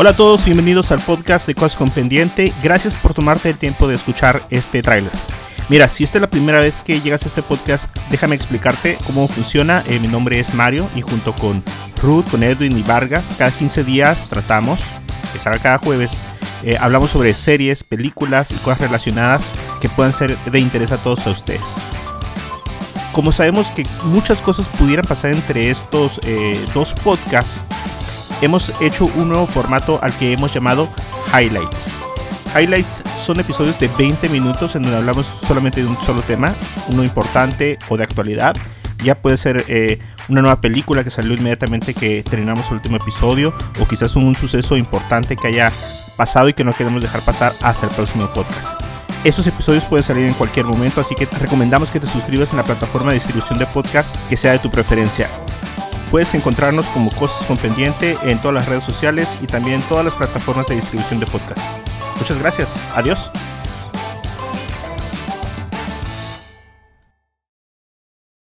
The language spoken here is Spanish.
Hola a todos, bienvenidos al podcast de Cosas con Pendiente. Gracias por tomarte el tiempo de escuchar este tráiler. Mira, si esta es la primera vez que llegas a este podcast, déjame explicarte cómo funciona. Eh, mi nombre es Mario y junto con Ruth, con Edwin y Vargas, cada 15 días tratamos, que cada jueves, eh, hablamos sobre series, películas y cosas relacionadas que puedan ser de interés a todos a ustedes. Como sabemos que muchas cosas pudieran pasar entre estos eh, dos podcasts, hemos hecho un nuevo formato al que hemos llamado Highlights. Highlights son episodios de 20 minutos en donde hablamos solamente de un solo tema, uno importante o de actualidad. Ya puede ser eh, una nueva película que salió inmediatamente que terminamos el último episodio o quizás un suceso importante que haya pasado y que no queremos dejar pasar hasta el próximo podcast. Estos episodios pueden salir en cualquier momento, así que recomendamos que te suscribas en la plataforma de distribución de podcast que sea de tu preferencia. Puedes encontrarnos como Cosas con Pendiente en todas las redes sociales y también en todas las plataformas de distribución de podcast. Muchas gracias. Adiós.